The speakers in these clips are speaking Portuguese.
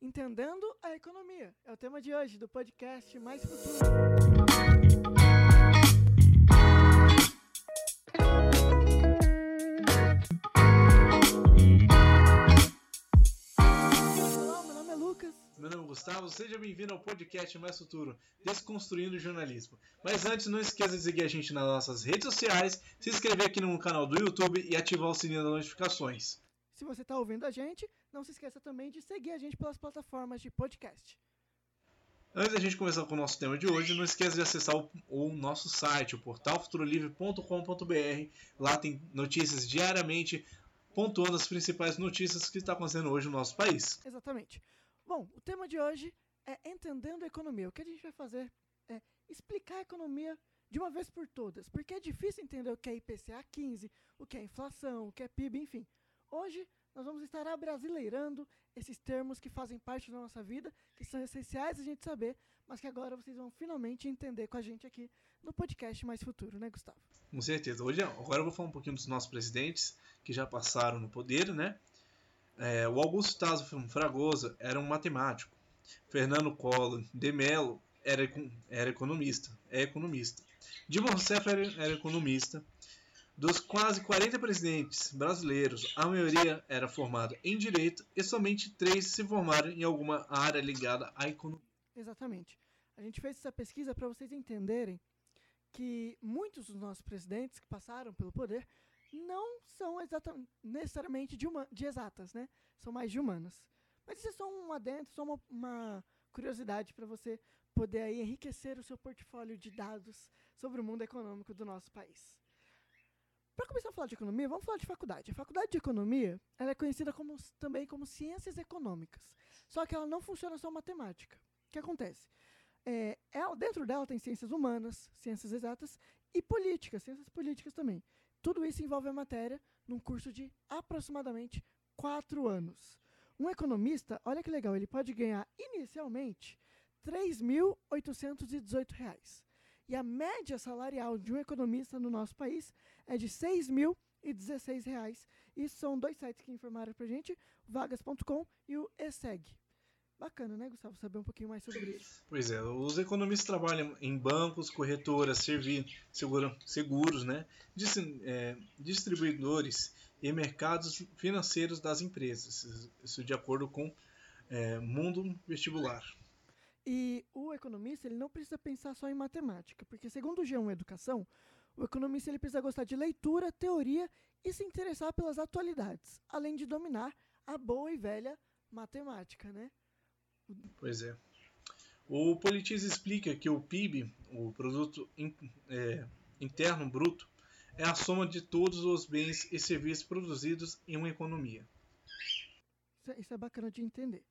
Entendendo a Economia. É o tema de hoje do podcast Mais Futuro. Olá, meu nome é Lucas. Meu nome é Gustavo, seja bem-vindo ao podcast Mais Futuro, Desconstruindo o Jornalismo. Mas antes, não esqueça de seguir a gente nas nossas redes sociais, se inscrever aqui no canal do YouTube e ativar o sininho das notificações. Se você está ouvindo a gente, não se esqueça também de seguir a gente pelas plataformas de podcast. Antes da gente começar com o nosso tema de hoje, não esqueça de acessar o, o nosso site, o portalfuturolivre.com.br. Lá tem notícias diariamente, pontuando as principais notícias que está acontecendo hoje no nosso país. Exatamente. Bom, o tema de hoje é Entendendo a Economia. O que a gente vai fazer é explicar a economia de uma vez por todas, porque é difícil entender o que é IPCA 15, o que é inflação, o que é PIB, enfim. Hoje nós vamos estar abrasileirando esses termos que fazem parte da nossa vida, que são essenciais a gente saber, mas que agora vocês vão finalmente entender com a gente aqui no podcast Mais Futuro, né, Gustavo? Com certeza. Hoje, agora eu vou falar um pouquinho dos nossos presidentes que já passaram no poder, né? É, o Augusto Tasso Fragoso era um matemático. Fernando Collor de Mello era, era economista, é economista. Dilma Rousseff era, era economista. Dos quase 40 presidentes brasileiros, a maioria era formada em direito e somente três se formaram em alguma área ligada à economia. Exatamente. A gente fez essa pesquisa para vocês entenderem que muitos dos nossos presidentes que passaram pelo poder não são necessariamente de, uma, de exatas, né? São mais de humanas. Mas isso é só um adentro, só uma, uma curiosidade para você poder aí enriquecer o seu portfólio de dados sobre o mundo econômico do nosso país. Para começar a falar de economia, vamos falar de faculdade. A faculdade de economia ela é conhecida como, também como ciências econômicas. Só que ela não funciona só matemática. O que acontece? É, ela, dentro dela tem ciências humanas, ciências exatas e políticas, ciências políticas também. Tudo isso envolve a matéria num curso de aproximadamente quatro anos. Um economista, olha que legal, ele pode ganhar inicialmente R$ 3.818 e a média salarial de um economista no nosso país é de R$ 6.016. Isso são dois sites que informaram para gente, vagas.com e o ESEG. Bacana, né, Gustavo? Saber um pouquinho mais sobre isso. Pois é, os economistas trabalham em bancos, corretoras, seguro, seguros, né, é, distribuidores e mercados financeiros das empresas. Isso de acordo com é, Mundo Vestibular. E o economista ele não precisa pensar só em matemática, porque segundo o G1 Educação, o economista ele precisa gostar de leitura, teoria e se interessar pelas atualidades, além de dominar a boa e velha matemática, né? Pois é. O Politiz explica que o PIB, o produto é, interno bruto, é a soma de todos os bens e serviços produzidos em uma economia. Isso é, isso é bacana de entender.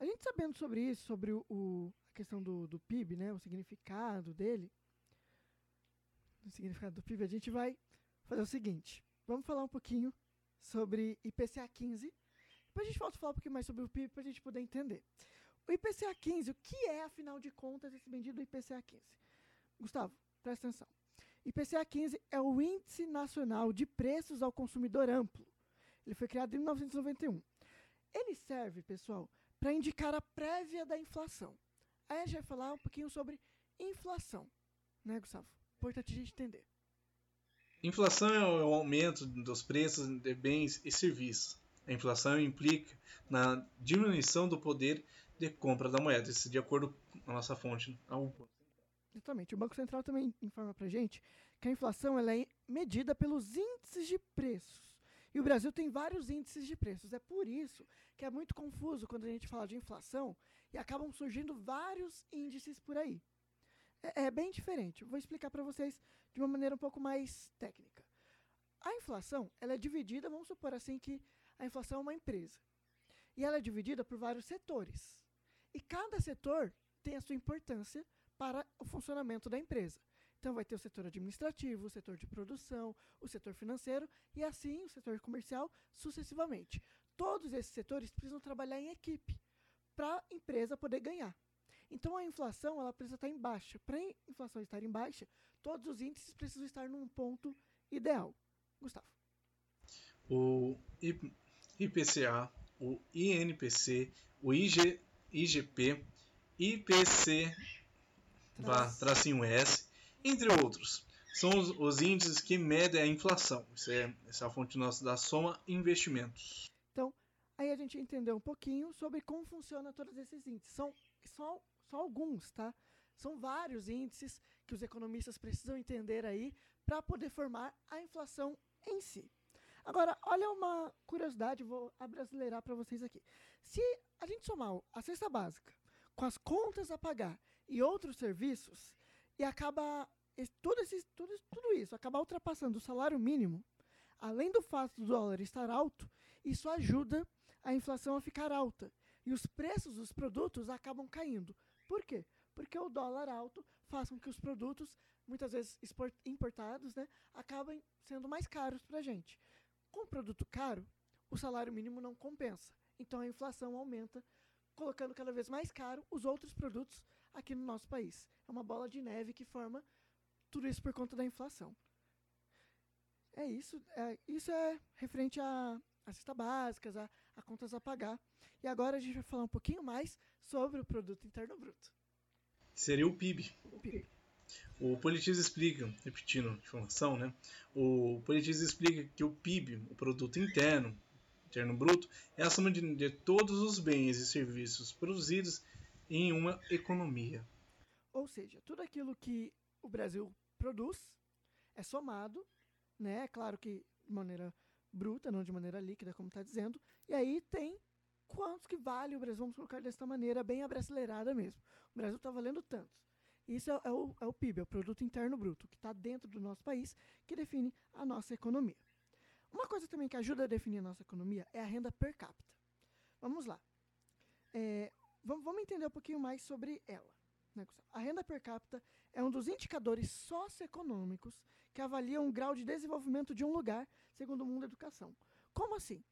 A gente sabendo sobre isso, sobre o, o, a questão do, do PIB, né, o significado dele, o significado do PIB, a gente vai fazer o seguinte. Vamos falar um pouquinho sobre IPCA 15. Depois a gente volta a falar um pouquinho mais sobre o PIB para a gente poder entender. O IPCA 15, o que é, afinal de contas, esse bendito IPCA 15? Gustavo, presta atenção. IPCA 15 é o Índice Nacional de Preços ao Consumidor Amplo. Ele foi criado em 1991. Ele serve, pessoal, para indicar a prévia da inflação. Aí a gente vai falar um pouquinho sobre inflação, né, Gustavo? Importante a gente entender. Inflação é o aumento dos preços de bens e serviços. A inflação implica na diminuição do poder de compra da moeda, isso de acordo com a nossa fonte. Exatamente. O Banco Central também informa para gente que a inflação ela é medida pelos índices de preços. E o Brasil tem vários índices de preços. É por isso que é muito confuso quando a gente fala de inflação e acabam surgindo vários índices por aí. É, é bem diferente. Vou explicar para vocês de uma maneira um pouco mais técnica. A inflação ela é dividida, vamos supor assim que a inflação é uma empresa. E ela é dividida por vários setores. E cada setor tem a sua importância para o funcionamento da empresa. Então vai ter o setor administrativo, o setor de produção, o setor financeiro e assim o setor comercial sucessivamente. Todos esses setores precisam trabalhar em equipe para a empresa poder ganhar. Então a inflação ela precisa estar em baixa. Para a inflação estar em baixa, todos os índices precisam estar num ponto ideal. Gustavo. O IPCA o INPC, o IG, IGP, IPC, tracinho S, entre outros. São os, os, índices que medem a inflação. Isso é, essa é a fonte nossa da soma investimentos. Então, aí a gente entendeu um pouquinho sobre como funciona todos esses índices. São só, só alguns, tá? São vários índices que os economistas precisam entender aí para poder formar a inflação em si. Agora, olha uma curiosidade, vou abrasileirar para vocês aqui. Se a gente somar a cesta básica com as contas a pagar e outros serviços, e acaba tudo, esse, tudo, tudo isso acaba ultrapassando o salário mínimo, além do fato do dólar estar alto, isso ajuda a inflação a ficar alta. E os preços dos produtos acabam caindo. Por quê? Porque o dólar alto faz com que os produtos, muitas vezes importados, né, acabem sendo mais caros para a gente. Com produto caro, o salário mínimo não compensa. Então a inflação aumenta, colocando cada vez mais caro os outros produtos aqui no nosso país. É uma bola de neve que forma tudo isso por conta da inflação. É isso. É, isso é referente a, a cesta básicas, a, a contas a pagar. E agora a gente vai falar um pouquinho mais sobre o produto interno bruto. Seria o PIB. O PIB. O Politiz explica, repetindo a informação, né? O Politiz explica que o PIB, o produto interno, interno bruto, é a soma de, de todos os bens e serviços produzidos em uma economia. Ou seja, tudo aquilo que o Brasil produz é somado, né? É claro que de maneira bruta, não de maneira líquida, como está dizendo. E aí tem quantos que vale o Brasil, vamos colocar dessa maneira bem abrasileirada mesmo. O Brasil está valendo tantos. Isso é, é, o, é o PIB, é o Produto Interno Bruto, que está dentro do nosso país, que define a nossa economia. Uma coisa também que ajuda a definir a nossa economia é a renda per capita. Vamos lá. É, vamos, vamos entender um pouquinho mais sobre ela. Né, a renda per capita é um dos indicadores socioeconômicos que avaliam o grau de desenvolvimento de um lugar, segundo o Mundo Educação. Como assim?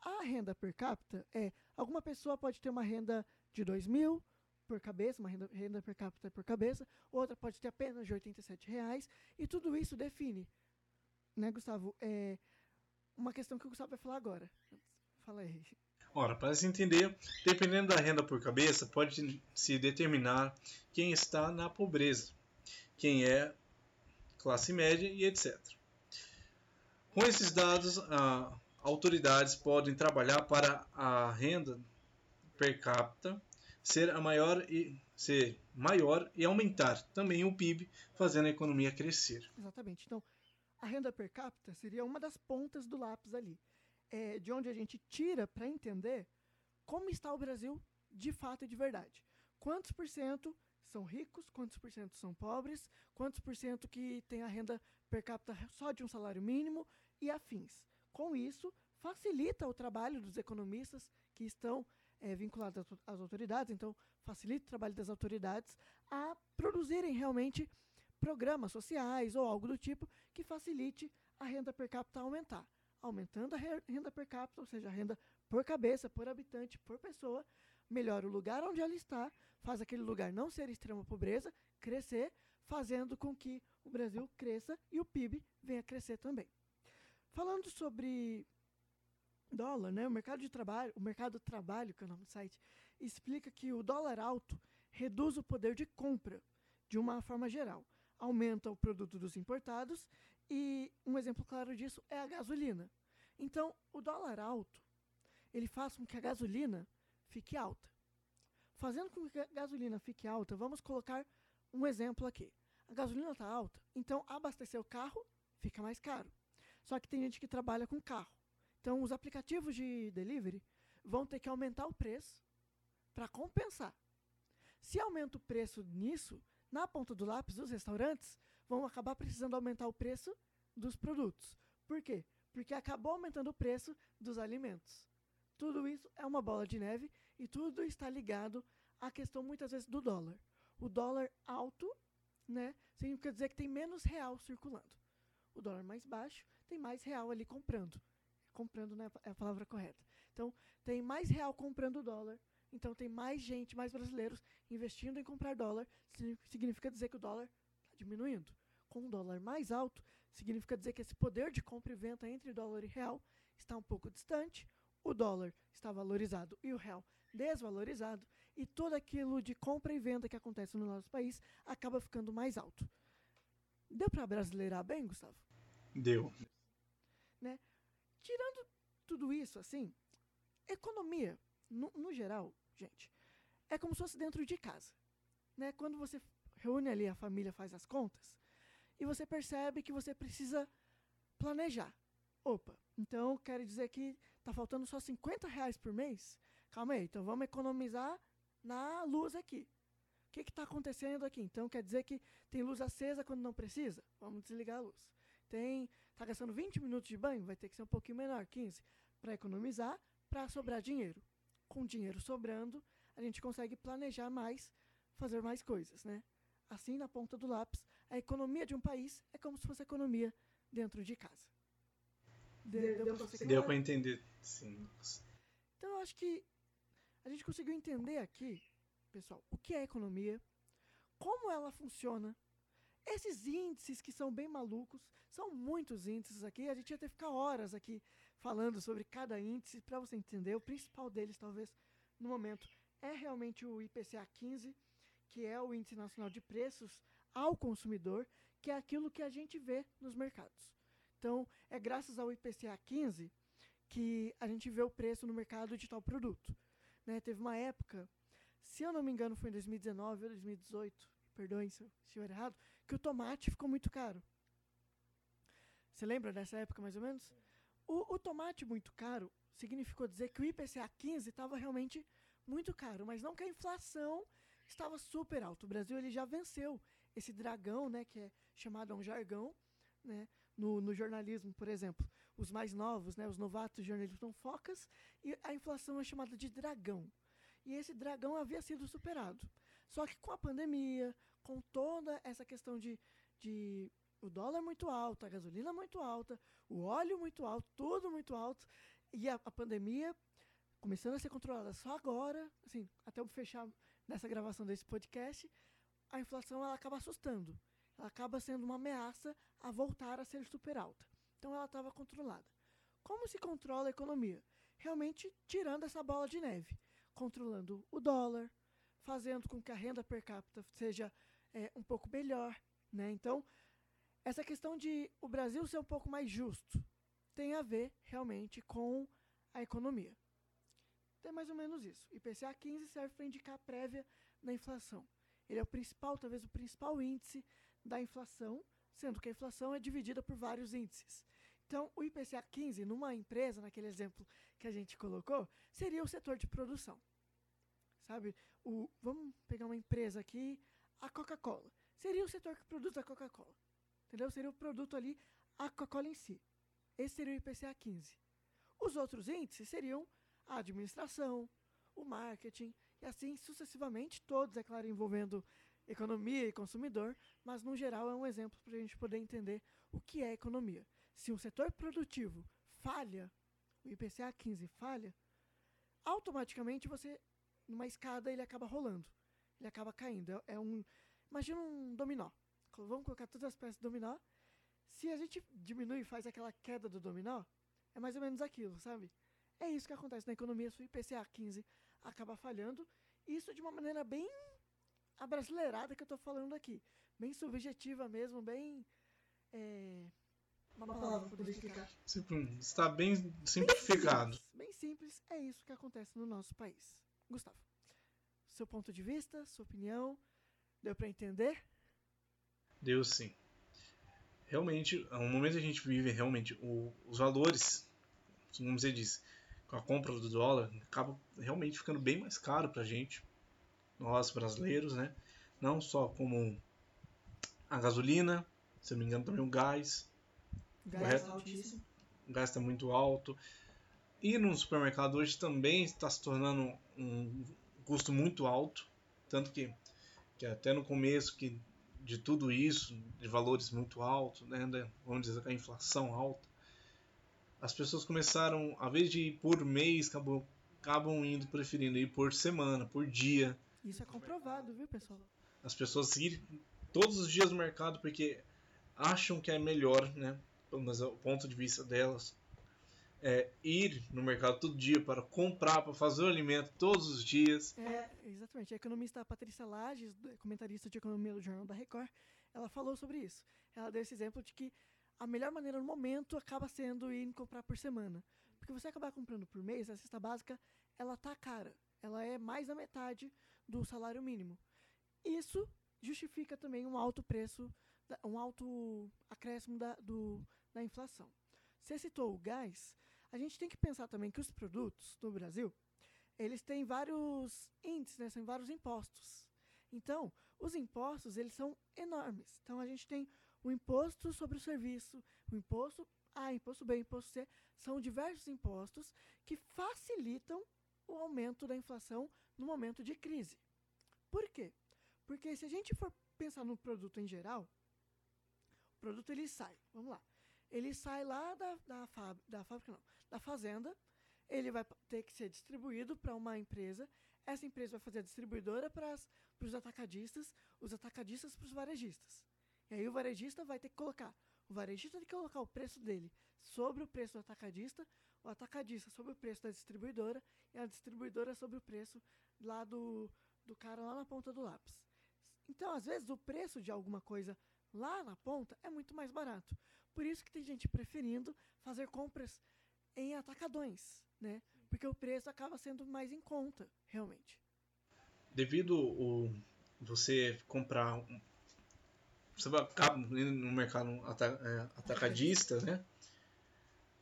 A renda per capita é alguma pessoa pode ter uma renda de 2 mil por cabeça, uma renda, renda per capita por cabeça, outra pode ter apenas de 87 reais, e tudo isso define, né, Gustavo? É uma questão que o Gustavo vai falar agora. Fala aí. Ora, para se entender, dependendo da renda por cabeça, pode se determinar quem está na pobreza, quem é classe média e etc. Com esses dados, autoridades podem trabalhar para a renda per capita ser a maior e ser maior e aumentar também o PIB, fazendo a economia crescer. Exatamente. Então, a renda per capita seria uma das pontas do lápis ali, é, de onde a gente tira para entender como está o Brasil de fato e de verdade. Quantos por cento são ricos, quantos por cento são pobres, quantos por cento que tem a renda per capita só de um salário mínimo e afins. Com isso, facilita o trabalho dos economistas que estão é, vinculados às autoridades, então facilita o trabalho das autoridades a produzirem realmente programas sociais ou algo do tipo que facilite a renda per capita aumentar. Aumentando a renda per capita, ou seja, a renda por cabeça, por habitante, por pessoa, melhora o lugar onde ela está, faz aquele lugar não ser extrema pobreza, crescer, fazendo com que o Brasil cresça e o PIB venha crescer também. Falando sobre dólar, né, o mercado de trabalho, o mercado do trabalho, que é o nome do site, explica que o dólar alto reduz o poder de compra de uma forma geral, aumenta o produto dos importados e um exemplo claro disso é a gasolina. Então, o dólar alto, ele faz com que a gasolina fique alta. Fazendo com que a gasolina fique alta, vamos colocar um exemplo aqui. A gasolina está alta, então abastecer o carro fica mais caro. Só que tem gente que trabalha com carro. Então, os aplicativos de delivery vão ter que aumentar o preço para compensar. Se aumenta o preço nisso, na ponta do lápis, os restaurantes vão acabar precisando aumentar o preço dos produtos. Por quê? Porque acabou aumentando o preço dos alimentos. Tudo isso é uma bola de neve e tudo está ligado à questão muitas vezes do dólar. O dólar alto, né, significa dizer que tem menos real circulando. O dólar mais baixo tem mais real ali comprando comprando né, é a palavra correta. Então, tem mais real comprando dólar, então tem mais gente, mais brasileiros investindo em comprar dólar, significa dizer que o dólar diminuindo. Com um dólar mais alto, significa dizer que esse poder de compra e venda entre dólar e real está um pouco distante, o dólar está valorizado e o real desvalorizado, e tudo aquilo de compra e venda que acontece no nosso país acaba ficando mais alto. Deu para brasileirar bem, Gustavo? Deu. Né? Tirando tudo isso, assim, economia, no, no geral, gente, é como se fosse dentro de casa. Né? Quando você reúne ali a família, faz as contas, e você percebe que você precisa planejar. Opa, então quer dizer que está faltando só 50 reais por mês? Calma aí, então vamos economizar na luz aqui. O que está acontecendo aqui? Então quer dizer que tem luz acesa quando não precisa? Vamos desligar a luz. Tem, está gastando 20 minutos de banho? Vai ter que ser um pouquinho menor, 15, para economizar, para sobrar dinheiro. Com dinheiro sobrando, a gente consegue planejar mais, fazer mais coisas, né? Assim, na ponta do lápis, a economia de um país é como se fosse a economia dentro de casa. Deu, deu para entender, sim. Então, eu acho que a gente conseguiu entender aqui, pessoal, o que é economia, como ela funciona, esses índices que são bem malucos, são muitos índices aqui, a gente ia ter que ficar horas aqui falando sobre cada índice para você entender. O principal deles, talvez, no momento, é realmente o IPCA 15, que é o Índice Nacional de Preços ao Consumidor, que é aquilo que a gente vê nos mercados. Então, é graças ao IPCA 15 que a gente vê o preço no mercado de tal produto. Né? Teve uma época, se eu não me engano foi em 2019 ou 2018, perdoem se eu estiver errado, que o tomate ficou muito caro. Você lembra dessa época mais ou menos? O, o tomate muito caro significou dizer que o IPCA 15 estava realmente muito caro, mas não que a inflação estava super alta. O Brasil ele já venceu esse dragão, né, que é chamado a um jargão, né, no, no, jornalismo, por exemplo. Os mais novos, né, os novatos jornalistas são focas e a inflação é chamada de dragão. E esse dragão havia sido superado. Só que com a pandemia, com toda essa questão de, de o dólar muito alto, a gasolina muito alta, o óleo muito alto, tudo muito alto, e a, a pandemia começando a ser controlada só agora, assim, até fechar nessa gravação desse podcast, a inflação ela acaba assustando ela acaba sendo uma ameaça a voltar a ser super alta. Então ela estava controlada. Como se controla a economia? Realmente tirando essa bola de neve, controlando o dólar, fazendo com que a renda per capita seja é, um pouco melhor. Né? Então, essa questão de o Brasil ser um pouco mais justo tem a ver realmente com a economia. Então, é mais ou menos isso. IPCA 15 serve para indicar a prévia da inflação. Ele é o principal, talvez o principal índice da inflação, sendo que a inflação é dividida por vários índices. Então, o IPCA 15, numa empresa, naquele exemplo que a gente colocou, seria o setor de produção. Sabe? O, vamos pegar uma empresa aqui, a Coca-Cola. Seria o setor que produz a Coca-Cola. Entendeu? Seria o produto ali, a Coca-Cola em si. Esse seria o IPCA 15. Os outros índices seriam a administração, o marketing, e assim sucessivamente, todos, é claro, envolvendo economia e consumidor, mas no geral é um exemplo para a gente poder entender o que é economia. Se um setor produtivo falha, o IPCA 15 falha, automaticamente você, numa escada, ele acaba rolando, ele acaba caindo. É, é um, imagina um dominó. Vamos colocar todas as peças do dominó. Se a gente diminui e faz aquela queda do dominó, é mais ou menos aquilo, sabe? É isso que acontece na economia. Se o IPCA 15 acaba falhando, isso de uma maneira bem a brasileirada que eu estou falando aqui. Bem subjetiva mesmo, bem. É, uma palavra para explicar. Está bem simplificado. Bem simples, bem simples, é isso que acontece no nosso país. Gustavo, seu ponto de vista, sua opinião, deu para entender? Deu sim. Realmente, no momento que a gente vive, realmente, o, os valores, como você disse, com a compra do dólar, acaba realmente ficando bem mais caro para a gente nós brasileiros, né? Não só como a gasolina, se não me engano também o gás. Gás correto? altíssimo. O gás está muito alto. E no supermercado hoje também está se tornando um custo muito alto. Tanto que, que até no começo que de tudo isso, de valores muito altos, né, vamos dizer que a inflação alta, as pessoas começaram, a vez de ir por mês, acabam, acabam indo preferindo ir por semana, por dia. Isso é comprovado, viu, pessoal? As pessoas irem todos os dias no mercado porque acham que é melhor, né? Mas o ponto de vista delas. é, ir no mercado todo dia para comprar, para fazer o alimento todos os dias. É, exatamente. A economista Patrícia Lages, comentarista de economia do Jornal da Record, ela falou sobre isso. Ela deu esse exemplo de que a melhor maneira no momento acaba sendo ir comprar por semana. Porque você acabar comprando por mês, a cesta básica, ela tá cara. Ela é mais da metade do salário mínimo. Isso justifica também um alto preço, um alto acréscimo da, do, da inflação. Você citou o gás, a gente tem que pensar também que os produtos do Brasil, eles têm vários índices, né? são vários impostos. Então, os impostos, eles são enormes. Então, a gente tem o imposto sobre o serviço, o imposto A, imposto B, imposto C, são diversos impostos que facilitam o aumento da inflação no momento de crise. Por quê? Porque se a gente for pensar no produto em geral, o produto ele sai, vamos lá, ele sai lá da, da, da fábrica, não, da fazenda, ele vai ter que ser distribuído para uma empresa, essa empresa vai fazer a distribuidora para os atacadistas, os atacadistas para os varejistas. E aí o varejista vai ter que colocar, o varejista tem que colocar o preço dele sobre o preço do atacadista, o atacadista sobre o preço da distribuidora e a distribuidora sobre o preço lá do, do cara lá na ponta do lápis. Então, às vezes, o preço de alguma coisa lá na ponta é muito mais barato. Por isso que tem gente preferindo fazer compras em atacadões, né? Porque o preço acaba sendo mais em conta, realmente. Devido o você comprar você acaba no mercado é, atacadista, né?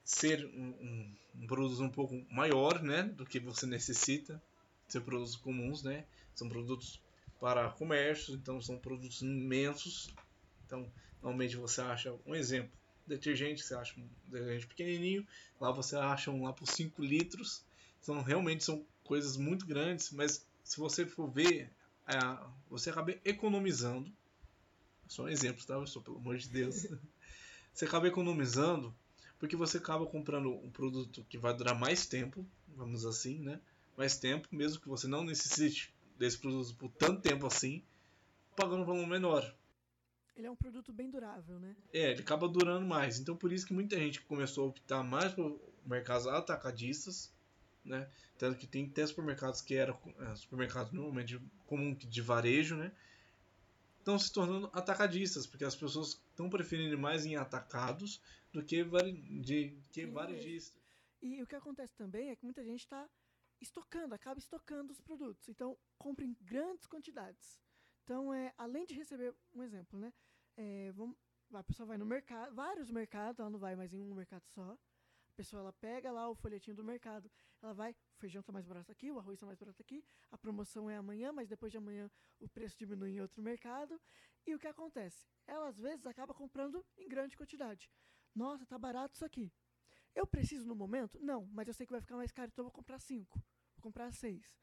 Ser um, um, um produto um pouco maior, né, do que você necessita, ser produtos comuns, né? São produtos para comércio, então são produtos imensos. Então, normalmente você acha um exemplo, detergente, você acha um detergente pequenininho, lá você acha um lá por 5 litros. Então, realmente são coisas muito grandes, mas se você for ver, é, você acaba economizando. Só um exemplo, tá? Só pelo amor de Deus. você acaba economizando porque você acaba comprando um produto que vai durar mais tempo, vamos assim, né? Mais tempo, mesmo que você não necessite desse produto por tanto tempo assim, pagando um valor menor. Ele é um produto bem durável, né? É, ele acaba durando mais. Então por isso que muita gente começou a optar mais por mercados atacadistas, né? Tanto que tem até supermercados que eram é, supermercados normalmente comum de varejo, né? Estão se tornando atacadistas, porque as pessoas estão preferindo mais em atacados do que, vari, de, que varejistas. E o que acontece também é que muita gente está estocando, acaba estocando os produtos. Então, compra em grandes quantidades. Então, é, além de receber, um exemplo, né? É, vamos, a pessoa vai no mercado, vários mercados, ela não vai mais em um mercado só. Pessoa ela pega lá o folhetinho do mercado, ela vai, o feijão está mais barato aqui, o arroz está mais barato aqui, a promoção é amanhã, mas depois de amanhã o preço diminui em outro mercado. E o que acontece? Ela às vezes acaba comprando em grande quantidade. Nossa, tá barato isso aqui. Eu preciso no momento? Não, mas eu sei que vai ficar mais caro, então eu vou comprar cinco, vou comprar seis.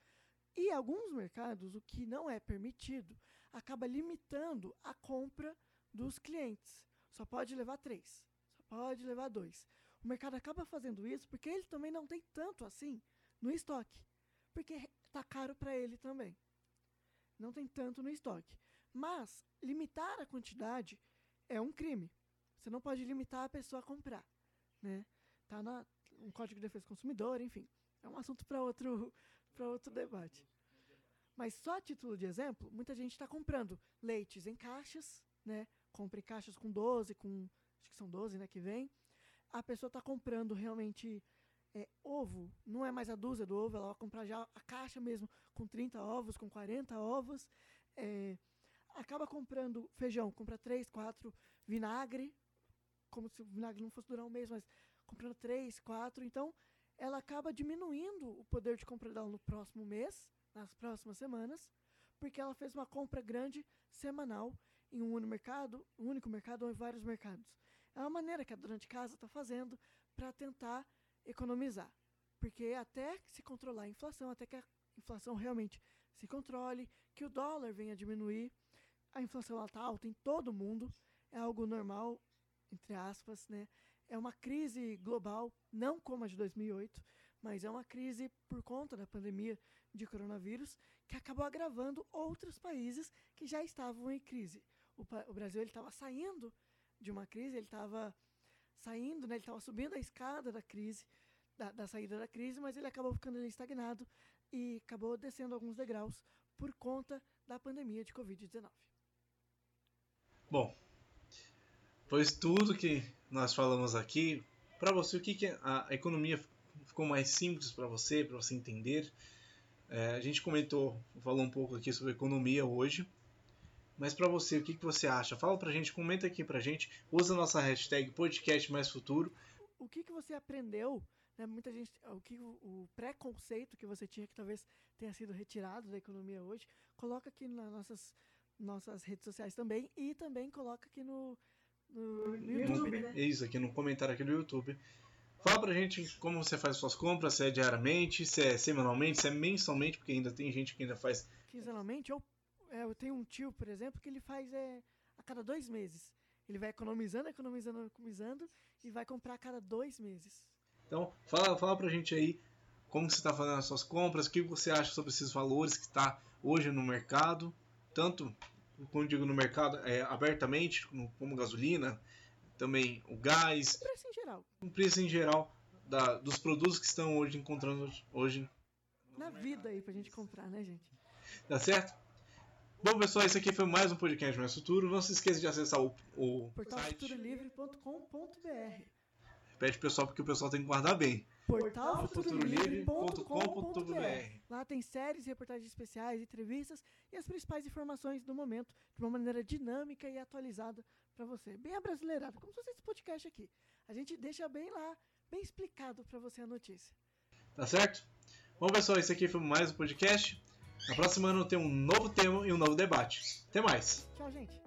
E alguns mercados, o que não é permitido, acaba limitando a compra dos clientes. Só pode levar três, só pode levar dois. O mercado acaba fazendo isso porque ele também não tem tanto assim no estoque, porque está caro para ele também. Não tem tanto no estoque. Mas limitar a quantidade é um crime. Você não pode limitar a pessoa a comprar, né? Tá na um Código de Defesa do Consumidor, enfim. É um assunto para outro para outro debate. Mas só a título de exemplo, muita gente está comprando leites em caixas, né? Compre caixas com 12, com acho que são 12, né, que vem. A pessoa está comprando realmente é, ovo, não é mais a dúzia do ovo, ela vai comprar já a caixa mesmo com 30 ovos, com 40 ovos. É, acaba comprando feijão, compra 3, 4 vinagre, como se o vinagre não fosse durar um mês, mas comprando 3, 4. Então, ela acaba diminuindo o poder de compra dela no próximo mês, nas próximas semanas, porque ela fez uma compra grande semanal em um único mercado, um único mercado ou em vários mercados. É uma maneira que a dona de casa está fazendo para tentar economizar. Porque até se controlar a inflação, até que a inflação realmente se controle, que o dólar venha a diminuir, a inflação está alta em todo mundo, é algo normal, entre aspas, né? É uma crise global, não como a de 2008, mas é uma crise por conta da pandemia de coronavírus que acabou agravando outros países que já estavam em crise. O, o Brasil estava saindo de uma crise, ele estava saindo, né, ele estava subindo a escada da crise, da, da saída da crise, mas ele acabou ficando ali estagnado e acabou descendo alguns degraus por conta da pandemia de Covid-19. Bom, pois tudo que nós falamos aqui, para você, o que, que a, economia ficou mais simples para você, para você entender? É, a gente comentou, falou um pouco aqui sobre economia hoje, mas para você, o que, que você acha? Fala pra gente, comenta aqui pra gente, usa a nossa hashtag podcast mais futuro. O que, que você aprendeu né, muita gente, o que o, o preconceito que você tinha que talvez tenha sido retirado da economia hoje, coloca aqui nas nossas nossas redes sociais também e também coloca aqui no, no, no YouTube, né? Isso, aqui no comentário aqui do YouTube. Fala pra gente como você faz suas compras, se é diariamente, se é semanalmente, se é mensalmente, porque ainda tem gente que ainda faz. Quinzenalmente, ou é, eu tenho um tio, por exemplo, que ele faz é, a cada dois meses. Ele vai economizando, economizando, economizando e vai comprar a cada dois meses. Então, fala, fala pra gente aí como você está fazendo as suas compras, o que você acha sobre esses valores que está hoje no mercado, tanto, como digo, no mercado é, abertamente, como gasolina, também o gás. O preço em geral. O preço em geral da, dos produtos que estão hoje encontrando hoje. Na vida aí pra gente comprar, né, gente? Tá certo? Bom, pessoal, esse aqui foi mais um podcast Mais Futuro. Não se esqueça de acessar o, o portalfuturolivre.com.br Pede pessoal porque o pessoal tem que guardar bem. portalfuturolivre.com.br Lá tem séries, reportagens especiais, entrevistas e as principais informações do momento de uma maneira dinâmica e atualizada para você. Bem abrasileirado, como se fosse esse podcast aqui. A gente deixa bem lá, bem explicado para você a notícia. Tá certo? Bom, pessoal, esse aqui foi mais um podcast. Na próxima ano tem um novo tema e um novo debate. Até mais. Tchau, gente.